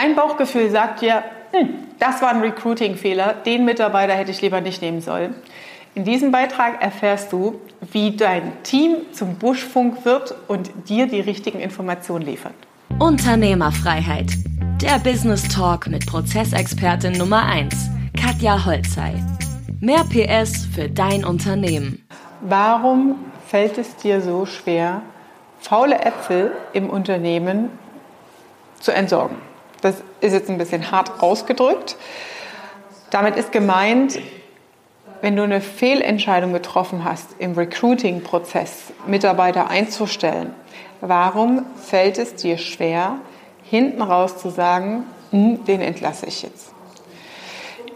Dein Bauchgefühl sagt dir, hm, das war ein Recruiting-Fehler, den Mitarbeiter hätte ich lieber nicht nehmen sollen. In diesem Beitrag erfährst du, wie dein Team zum Buschfunk wird und dir die richtigen Informationen liefert. Unternehmerfreiheit. Der Business Talk mit Prozessexpertin Nummer 1, Katja Holzei. Mehr PS für dein Unternehmen. Warum fällt es dir so schwer, faule Äpfel im Unternehmen zu entsorgen? Das ist jetzt ein bisschen hart ausgedrückt. Damit ist gemeint, wenn du eine Fehlentscheidung getroffen hast im Recruiting-Prozess, Mitarbeiter einzustellen, warum fällt es dir schwer, hinten raus zu sagen, hm, den entlasse ich jetzt?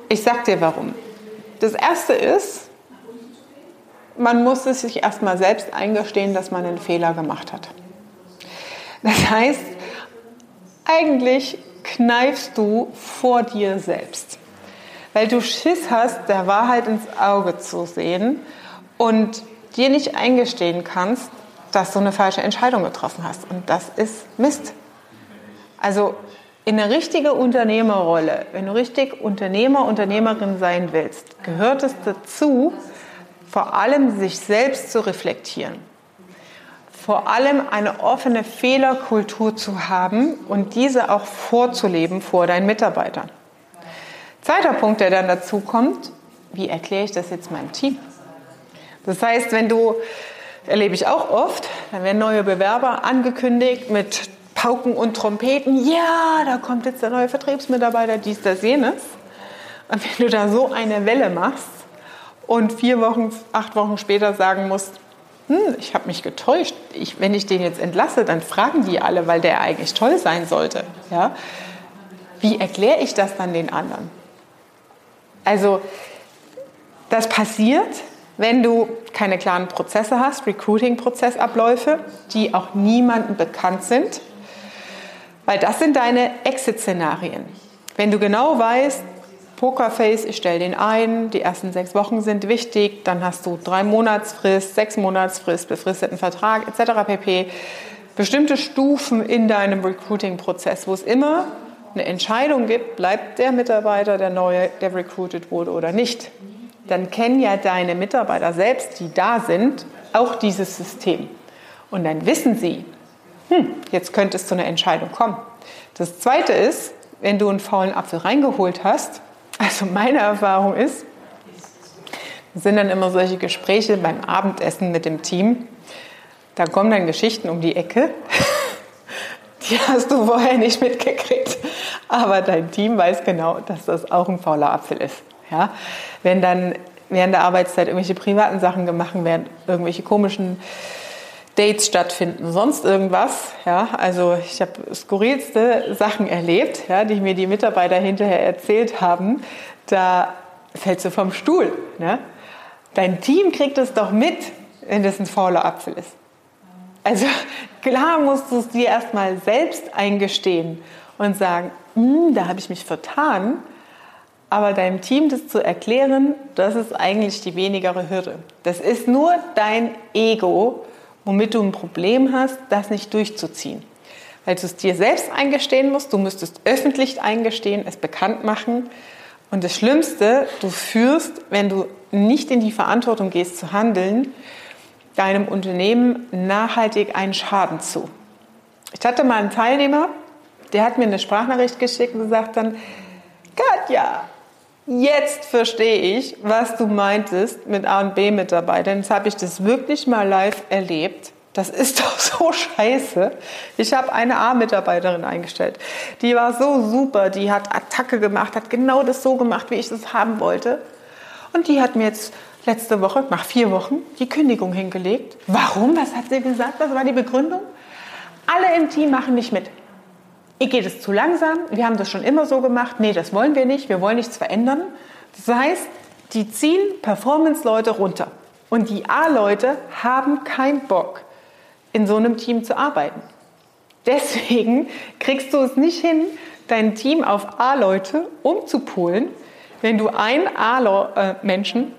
Ich sag dir warum. Das erste ist, man muss es sich erstmal selbst eingestehen, dass man einen Fehler gemacht hat. Das heißt, eigentlich kneifst du vor dir selbst, weil du Schiss hast, der Wahrheit ins Auge zu sehen und dir nicht eingestehen kannst, dass du eine falsche Entscheidung getroffen hast. Und das ist Mist. Also in eine richtige Unternehmerrolle, wenn du richtig Unternehmer, Unternehmerin sein willst, gehört es dazu, vor allem sich selbst zu reflektieren. Vor allem eine offene Fehlerkultur zu haben und diese auch vorzuleben vor deinen Mitarbeitern. Zweiter Punkt, der dann dazu kommt, wie erkläre ich das jetzt meinem Team? Das heißt, wenn du, erlebe ich auch oft, dann werden neue Bewerber angekündigt mit Pauken und Trompeten. Ja, da kommt jetzt der neue Vertriebsmitarbeiter, dies, das, jenes. Und wenn du da so eine Welle machst und vier Wochen, acht Wochen später sagen musst, hm, ich habe mich getäuscht, ich, wenn ich den jetzt entlasse, dann fragen die alle, weil der eigentlich toll sein sollte. Ja? Wie erkläre ich das dann den anderen? Also das passiert, wenn du keine klaren Prozesse hast, Recruiting-Prozessabläufe, die auch niemandem bekannt sind, weil das sind deine Exit-Szenarien. Wenn du genau weißt, Pokerface, ich stelle den ein, die ersten sechs Wochen sind wichtig, dann hast du drei Monatsfrist, sechs Monatsfrist, befristeten Vertrag etc. pp. Bestimmte Stufen in deinem Recruiting-Prozess, wo es immer eine Entscheidung gibt, bleibt der Mitarbeiter der neue, der recruited wurde oder nicht. Dann kennen ja deine Mitarbeiter selbst, die da sind, auch dieses System. Und dann wissen sie, hm, jetzt könnte es zu einer Entscheidung kommen. Das Zweite ist, wenn du einen faulen Apfel reingeholt hast, also meine Erfahrung ist, sind dann immer solche Gespräche beim Abendessen mit dem Team. Da kommen dann Geschichten um die Ecke. Die hast du vorher nicht mitgekriegt. Aber dein Team weiß genau, dass das auch ein fauler Apfel ist. Ja? Wenn dann während der Arbeitszeit irgendwelche privaten Sachen gemacht werden, irgendwelche komischen Dates stattfinden, sonst irgendwas. Ja, also ich habe skurrilste Sachen erlebt, ja, die mir die Mitarbeiter hinterher erzählt haben. Da fällst du vom Stuhl. Ne? Dein Team kriegt es doch mit, wenn das ein fauler Apfel ist. Also klar musst du es dir erstmal selbst eingestehen und sagen, hm, da habe ich mich vertan. Aber deinem Team das zu erklären, das ist eigentlich die wenigere Hürde. Das ist nur dein Ego, womit du ein Problem hast, das nicht durchzuziehen. Weil du es dir selbst eingestehen musst, du müsstest öffentlich eingestehen, es bekannt machen. Und das Schlimmste, du führst, wenn du nicht in die Verantwortung gehst zu handeln, deinem Unternehmen nachhaltig einen Schaden zu. Ich hatte mal einen Teilnehmer, der hat mir eine Sprachnachricht geschickt und gesagt dann, Katja, Jetzt verstehe ich, was du meintest mit A und B-Mitarbeitern. Jetzt habe ich das wirklich mal live erlebt. Das ist doch so scheiße. Ich habe eine A-Mitarbeiterin eingestellt. Die war so super. Die hat Attacke gemacht, hat genau das so gemacht, wie ich das haben wollte. Und die hat mir jetzt letzte Woche, nach vier Wochen, die Kündigung hingelegt. Warum? Was hat sie gesagt? Was war die Begründung? Alle im Team machen nicht mit ihr geht es zu langsam, wir haben das schon immer so gemacht, nee, das wollen wir nicht, wir wollen nichts verändern. Das heißt, die ziehen Performance-Leute runter. Und die A-Leute haben keinen Bock, in so einem Team zu arbeiten. Deswegen kriegst du es nicht hin, dein Team auf A-Leute umzupolen, wenn du einen A-Menschen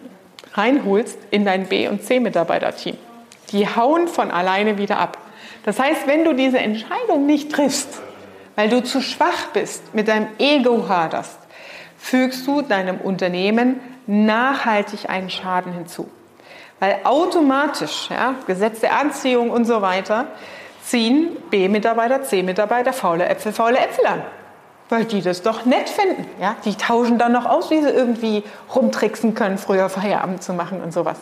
reinholst in dein B- und C-Mitarbeiter-Team. Die hauen von alleine wieder ab. Das heißt, wenn du diese Entscheidung nicht triffst, weil du zu schwach bist, mit deinem Ego haderst, fügst du deinem Unternehmen nachhaltig einen Schaden hinzu. Weil automatisch, ja, Gesetz der Anziehung und so weiter, ziehen B-Mitarbeiter, C-Mitarbeiter faule Äpfel, faule Äpfel an. Weil die das doch nett finden. Ja? Die tauschen dann noch aus, wie sie irgendwie rumtricksen können, früher Feierabend zu machen und sowas.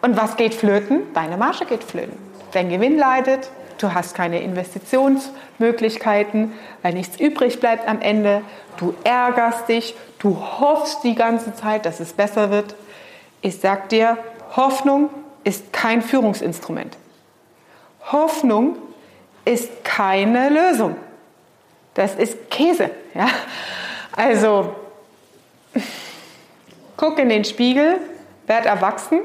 Und was geht flöten? Deine Marge geht flöten. Dein Gewinn leidet, du hast keine Investitionsmöglichkeiten, weil nichts übrig bleibt am Ende. Du ärgerst dich, du hoffst die ganze Zeit, dass es besser wird. Ich sag dir, Hoffnung ist kein Führungsinstrument. Hoffnung ist keine Lösung. Das ist Käse. Ja? Also, guck in den Spiegel, werd erwachsen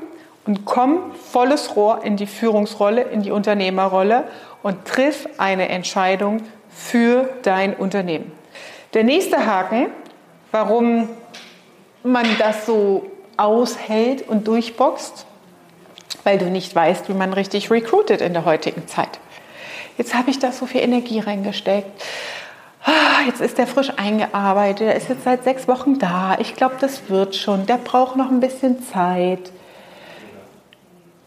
und komm volles Rohr in die Führungsrolle, in die Unternehmerrolle und triff eine Entscheidung für dein Unternehmen. Der nächste Haken, warum man das so aushält und durchboxt, weil du nicht weißt, wie man richtig recruitet in der heutigen Zeit. Jetzt habe ich da so viel Energie reingesteckt. Ah, jetzt ist der frisch eingearbeitet, er ist jetzt seit sechs Wochen da. Ich glaube, das wird schon. Der braucht noch ein bisschen Zeit.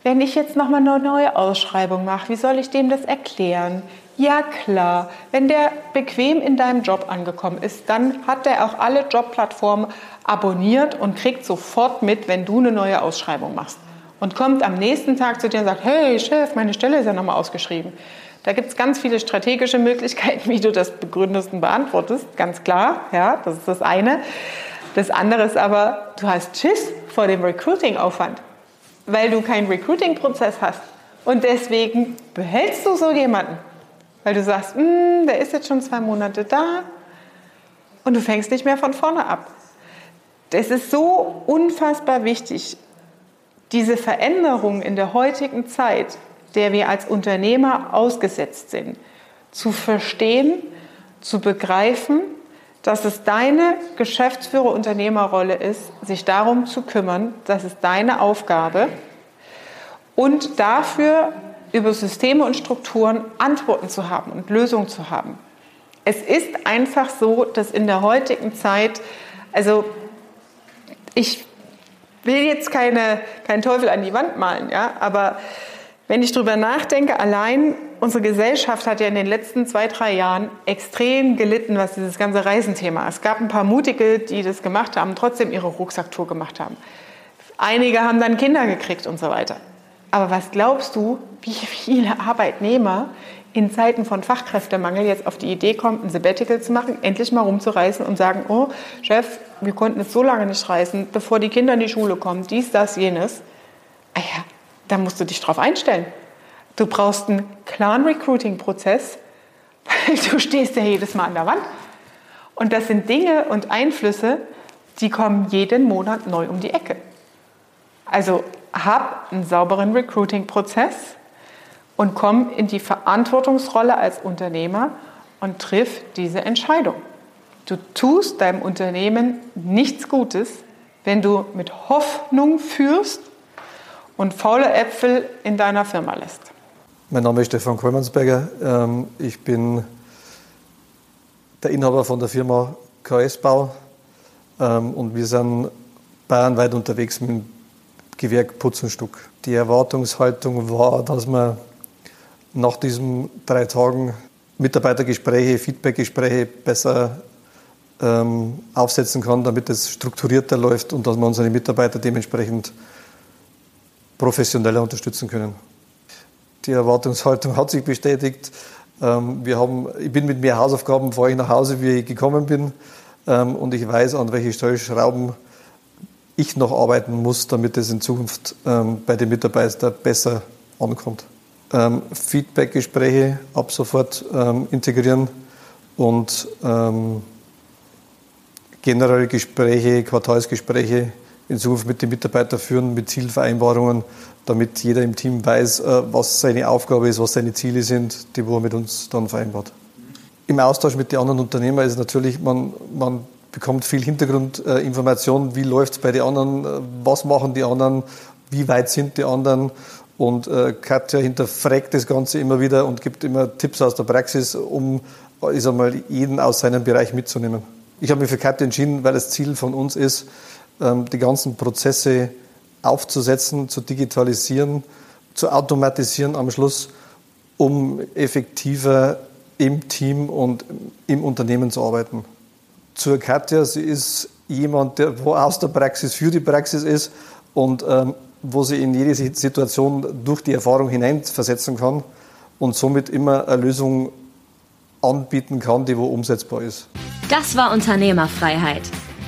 Wenn ich jetzt noch mal eine neue Ausschreibung mache, wie soll ich dem das erklären? Ja klar, wenn der bequem in deinem Job angekommen ist, dann hat er auch alle Jobplattformen abonniert und kriegt sofort mit, wenn du eine neue Ausschreibung machst. Und kommt am nächsten Tag zu dir und sagt, hey Chef, meine Stelle ist ja nochmal ausgeschrieben. Da gibt es ganz viele strategische Möglichkeiten, wie du das begründest und beantwortest, ganz klar. Ja, das ist das eine. Das andere ist aber, du hast Schiss vor dem Recruiting-Aufwand, weil du keinen Recruiting-Prozess hast. Und deswegen behältst du so jemanden, weil du sagst, hm, der ist jetzt schon zwei Monate da und du fängst nicht mehr von vorne ab. Das ist so unfassbar wichtig, diese Veränderung in der heutigen Zeit der wir als Unternehmer ausgesetzt sind, zu verstehen, zu begreifen, dass es deine Geschäftsführer-Unternehmerrolle ist, sich darum zu kümmern, das ist deine Aufgabe und dafür über Systeme und Strukturen Antworten zu haben und Lösungen zu haben. Es ist einfach so, dass in der heutigen Zeit, also ich will jetzt keine, keinen Teufel an die Wand malen, ja, aber wenn ich darüber nachdenke, allein unsere Gesellschaft hat ja in den letzten zwei, drei Jahren extrem gelitten, was dieses ganze Reisenthema. Es gab ein paar Mutige, die das gemacht haben, trotzdem ihre Rucksacktour gemacht haben. Einige haben dann Kinder gekriegt und so weiter. Aber was glaubst du, wie viele Arbeitnehmer in Zeiten von Fachkräftemangel jetzt auf die Idee kommen, ein Sabbatical zu machen, endlich mal rumzureisen und sagen, oh Chef, wir konnten jetzt so lange nicht reisen, bevor die Kinder in die Schule kommen, dies, das, jenes. Ah ja, da musst du dich drauf einstellen. Du brauchst einen klaren Recruiting-Prozess, weil du stehst ja jedes Mal an der Wand. Und das sind Dinge und Einflüsse, die kommen jeden Monat neu um die Ecke. Also hab einen sauberen Recruiting-Prozess und komm in die Verantwortungsrolle als Unternehmer und triff diese Entscheidung. Du tust deinem Unternehmen nichts Gutes, wenn du mit Hoffnung führst und faule Äpfel in deiner Firma lässt. Mein Name ist Stefan Kollmannsberger. Ähm, ich bin der Inhaber von der Firma KS Bau ähm, und wir sind bayernweit unterwegs mit dem Gewerk Putz und Stuck. Die Erwartungshaltung war, dass man nach diesen drei Tagen Mitarbeitergespräche, Feedbackgespräche besser ähm, aufsetzen kann, damit es strukturierter läuft und dass man unsere Mitarbeiter dementsprechend professioneller unterstützen können. Die Erwartungshaltung hat sich bestätigt. Ähm, wir haben, ich bin mit mehr Hausaufgaben, fahre ich nach Hause, wie ich gekommen bin. Ähm, und ich weiß, an welche Stellschrauben ich noch arbeiten muss, damit es in Zukunft ähm, bei den Mitarbeitern besser ankommt. Feedback-Gespräche ab sofort integrieren und generelle Gespräche, Quartalsgespräche in Zukunft mit den Mitarbeitern führen, mit Zielvereinbarungen, damit jeder im Team weiß, äh, was seine Aufgabe ist, was seine Ziele sind, die wo er mit uns dann vereinbart. Im Austausch mit den anderen Unternehmern ist natürlich, man, man bekommt viel Hintergrundinformation, wie läuft es bei den anderen, äh, was machen die anderen, wie weit sind die anderen Und äh, Katja hinterfragt das Ganze immer wieder und gibt immer Tipps aus der Praxis, um ich sag mal, jeden aus seinem Bereich mitzunehmen. Ich habe mich für Katja entschieden, weil das Ziel von uns ist, die ganzen Prozesse aufzusetzen, zu digitalisieren, zu automatisieren am Schluss, um effektiver im Team und im Unternehmen zu arbeiten. Zur Katja, sie ist jemand, der aus der Praxis für die Praxis ist und ähm, wo sie in jede Situation durch die Erfahrung hineinversetzen kann und somit immer eine Lösung anbieten kann, die wo umsetzbar ist. Das war Unternehmerfreiheit.